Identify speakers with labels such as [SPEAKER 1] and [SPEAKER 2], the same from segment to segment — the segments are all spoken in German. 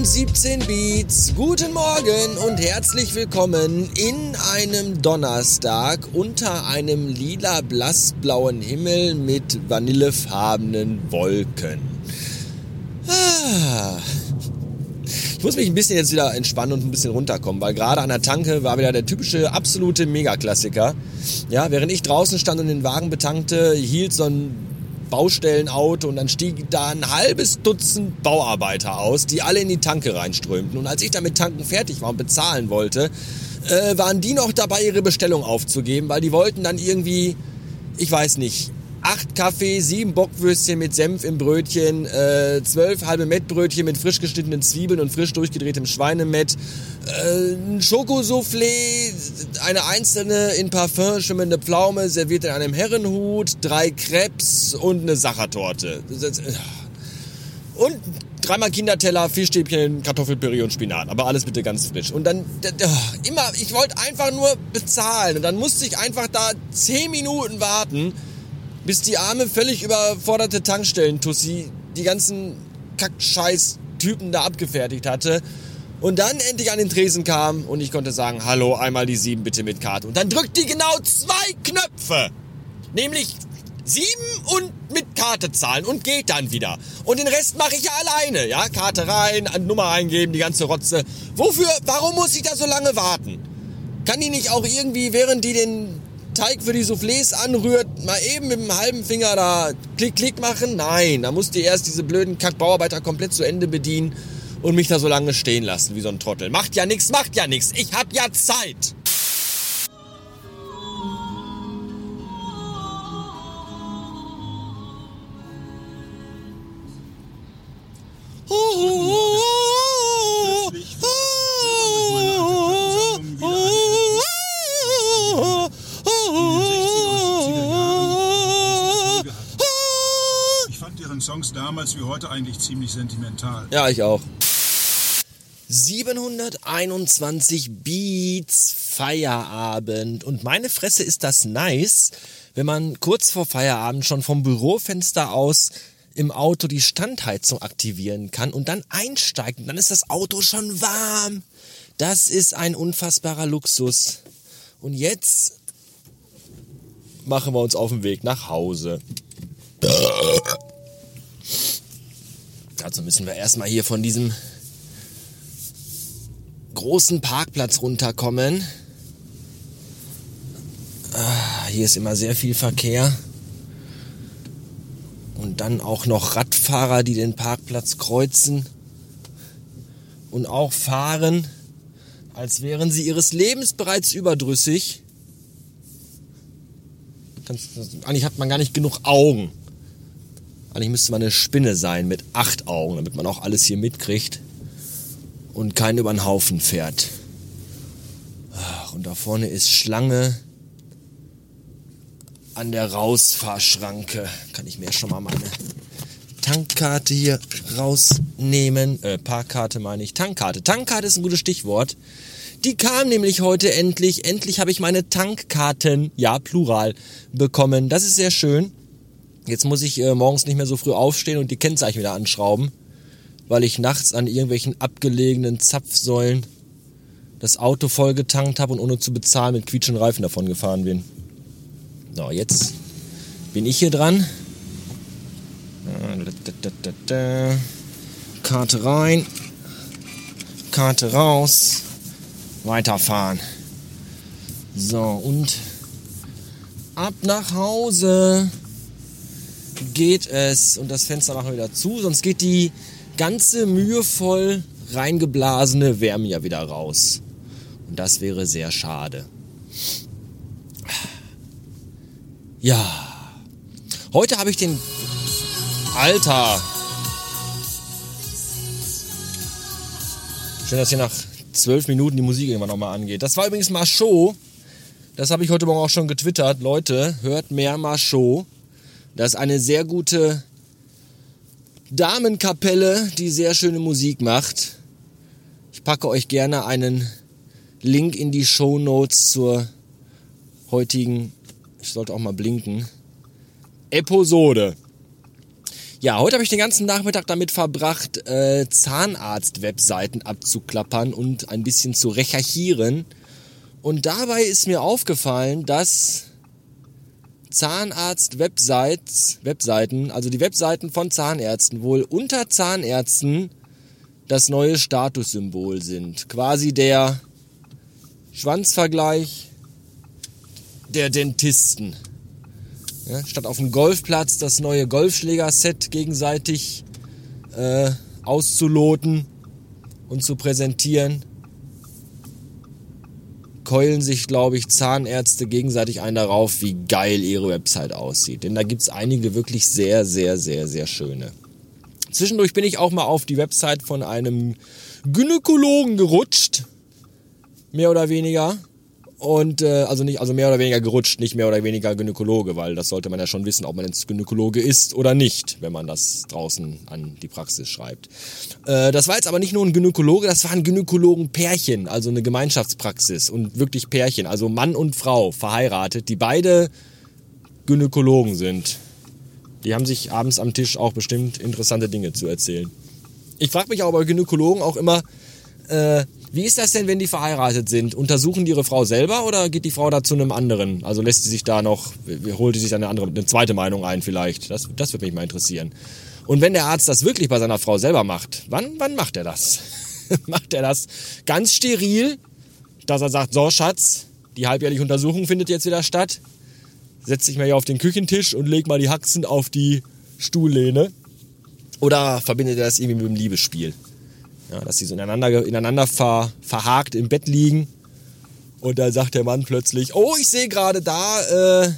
[SPEAKER 1] und 17 Beats. Guten Morgen und herzlich willkommen in einem Donnerstag unter einem lila blassblauen Himmel mit vanillefarbenen Wolken. Ah. Ich muss mich ein bisschen jetzt wieder entspannen und ein bisschen runterkommen, weil gerade an der Tanke war wieder der typische absolute Megaklassiker. Ja, während ich draußen stand und den Wagen betankte, hielt so ein Baustellenauto und dann stieg da ein halbes Dutzend Bauarbeiter aus, die alle in die Tanke reinströmten. Und als ich dann mit Tanken fertig war und bezahlen wollte, äh, waren die noch dabei, ihre Bestellung aufzugeben, weil die wollten dann irgendwie, ich weiß nicht, acht Kaffee, sieben Bockwürstchen mit Senf im Brötchen, äh, zwölf halbe Mettbrötchen mit frisch geschnittenen Zwiebeln und frisch durchgedrehtem Schweinemett, äh, ein Schokosoufflé, eine einzelne in Parfum schimmernde Pflaume serviert in einem Herrenhut, drei Crepes und eine Sachertorte. Äh, und dreimal Kinderteller, Fischstäbchen, Kartoffelpüree und Spinat. Aber alles bitte ganz frisch. Und dann, immer, ich wollte einfach nur bezahlen. Und dann musste ich einfach da zehn Minuten warten, bis die arme, völlig überforderte Tankstellen-Tussi die ganzen Kackscheiß-Typen da abgefertigt hatte. Und dann endlich an den Tresen kam und ich konnte sagen, hallo, einmal die sieben bitte mit Karte. Und dann drückt die genau zwei Knöpfe. Nämlich sieben und mit Karte zahlen und geht dann wieder. Und den Rest mache ich ja alleine, ja? Karte rein, Nummer eingeben, die ganze Rotze. Wofür, warum muss ich da so lange warten? Kann die nicht auch irgendwie, während die den Teig für die Soufflés anrührt, mal eben mit dem halben Finger da klick, klick machen? Nein, da musst du erst diese blöden Kackbauarbeiter komplett zu Ende bedienen und mich da so lange stehen lassen wie so ein Trottel. Macht ja nichts, macht ja nichts. Ich hab ja Zeit.
[SPEAKER 2] Songs damals wie heute eigentlich ziemlich sentimental.
[SPEAKER 1] Ja, ich auch. 721 Beats Feierabend. Und meine Fresse ist das nice, wenn man kurz vor Feierabend schon vom Bürofenster aus im Auto die Standheizung aktivieren kann und dann einsteigt und dann ist das Auto schon warm. Das ist ein unfassbarer Luxus. Und jetzt machen wir uns auf den Weg nach Hause. Dazu müssen wir erstmal hier von diesem großen Parkplatz runterkommen. Ah, hier ist immer sehr viel Verkehr. Und dann auch noch Radfahrer, die den Parkplatz kreuzen und auch fahren, als wären sie ihres Lebens bereits überdrüssig. Eigentlich hat man gar nicht genug Augen. Eigentlich müsste man eine Spinne sein mit acht Augen, damit man auch alles hier mitkriegt und keinen über den Haufen fährt. Und da vorne ist Schlange an der Rausfahrschranke. Kann ich mir schon mal meine Tankkarte hier rausnehmen. Äh, Parkkarte meine ich. Tankkarte. Tankkarte ist ein gutes Stichwort. Die kam nämlich heute endlich. Endlich habe ich meine Tankkarten, ja, plural, bekommen. Das ist sehr schön. Jetzt muss ich äh, morgens nicht mehr so früh aufstehen und die Kennzeichen wieder anschrauben, weil ich nachts an irgendwelchen abgelegenen Zapfsäulen das Auto voll getankt habe und ohne zu bezahlen mit quietschenden Reifen davon gefahren bin. So, jetzt bin ich hier dran. Karte rein, Karte raus, weiterfahren. So, und ab nach Hause geht es, und das Fenster machen wir wieder zu, sonst geht die ganze mühevoll reingeblasene Wärme ja wieder raus. Und das wäre sehr schade. Ja. Heute habe ich den... Alter! Schön, dass hier nach zwölf Minuten die Musik irgendwann nochmal angeht. Das war übrigens mal Show. Das habe ich heute Morgen auch schon getwittert. Leute, hört mehr mal Das ist eine sehr gute Damenkapelle, die sehr schöne Musik macht. Ich packe euch gerne einen Link in die Show Notes zur heutigen, ich sollte auch mal blinken, Episode. Ja, heute habe ich den ganzen Nachmittag damit verbracht, äh, Zahnarzt-Webseiten abzuklappern und ein bisschen zu recherchieren. Und dabei ist mir aufgefallen, dass Zahnarzt-Webseiten, also die Webseiten von Zahnärzten, wohl unter Zahnärzten das neue Statussymbol sind. Quasi der Schwanzvergleich der Dentisten. Ja, statt auf dem Golfplatz das neue Golfschläger-Set gegenseitig äh, auszuloten und zu präsentieren, keulen sich, glaube ich, Zahnärzte gegenseitig ein darauf, wie geil ihre Website aussieht. Denn da gibt es einige wirklich sehr, sehr, sehr, sehr schöne. Zwischendurch bin ich auch mal auf die Website von einem Gynäkologen gerutscht. Mehr oder weniger. Und äh, also nicht, also mehr oder weniger gerutscht, nicht mehr oder weniger Gynäkologe, weil das sollte man ja schon wissen, ob man jetzt Gynäkologe ist oder nicht, wenn man das draußen an die Praxis schreibt. Äh, das war jetzt aber nicht nur ein Gynäkologe, das war ein Gynäkologen-Pärchen, also eine Gemeinschaftspraxis und wirklich Pärchen, also Mann und Frau verheiratet, die beide Gynäkologen sind. Die haben sich abends am Tisch auch bestimmt interessante Dinge zu erzählen. Ich frage mich aber bei Gynäkologen auch immer, äh, wie ist das denn, wenn die verheiratet sind? Untersuchen die ihre Frau selber oder geht die Frau da zu einem anderen? Also lässt sie sich da noch, holt sie sich eine andere, eine zweite Meinung ein vielleicht? Das, das würde mich mal interessieren. Und wenn der Arzt das wirklich bei seiner Frau selber macht, wann, wann macht er das? macht er das ganz steril, dass er sagt, so Schatz, die halbjährliche Untersuchung findet jetzt wieder statt. Setz dich mal hier auf den Küchentisch und leg mal die Haxen auf die Stuhllehne. Oder verbindet er das irgendwie mit dem Liebesspiel? Ja, dass sie so ineinander, ineinander ver, verhakt im Bett liegen. Und da sagt der Mann plötzlich, oh, ich sehe gerade da, äh,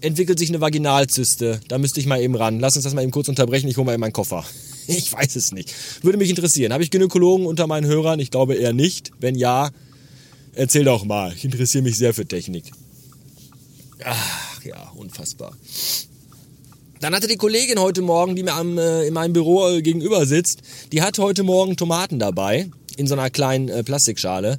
[SPEAKER 1] entwickelt sich eine Vaginalzyste. Da müsste ich mal eben ran. Lass uns das mal eben kurz unterbrechen, ich hole mal eben meinen Koffer. Ich weiß es nicht. Würde mich interessieren. Habe ich Gynäkologen unter meinen Hörern? Ich glaube eher nicht. Wenn ja, erzähl doch mal. Ich interessiere mich sehr für Technik. Ach ja, unfassbar. Dann hatte die Kollegin heute Morgen, die mir am, äh, in meinem Büro äh, gegenüber sitzt, die hat heute Morgen Tomaten dabei, in so einer kleinen äh, Plastikschale.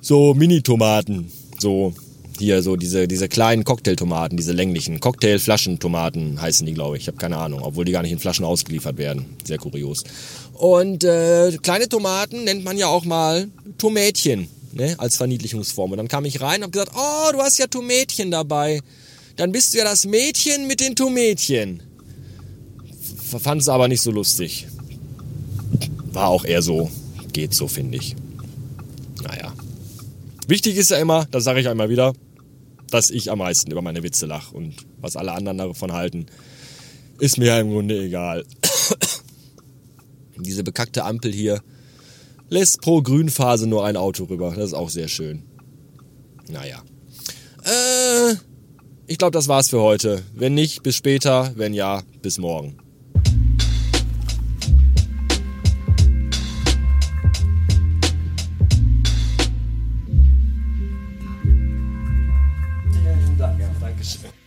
[SPEAKER 1] So Mini-Tomaten, so hier so diese, diese kleinen Cocktailtomaten, diese länglichen Cocktailflaschentomaten heißen die, glaube ich. Ich habe keine Ahnung, obwohl die gar nicht in Flaschen ausgeliefert werden. Sehr kurios. Und äh, kleine Tomaten nennt man ja auch mal Tomätchen, ne, als Verniedlichungsform. Und dann kam ich rein und habe gesagt, oh, du hast ja Tomätchen dabei dann bist du ja das Mädchen mit den Tomätchen. Fand es aber nicht so lustig. War auch eher so, geht so, finde ich. Naja. Wichtig ist ja immer, das sage ich einmal wieder, dass ich am meisten über meine Witze lache und was alle anderen davon halten, ist mir ja im Grunde egal. Diese bekackte Ampel hier lässt pro Grünphase nur ein Auto rüber. Das ist auch sehr schön. Naja ich glaube, das war's für heute. Wenn nicht, bis später. Wenn ja, bis morgen. Vielen Dank. Ja, Dankeschön.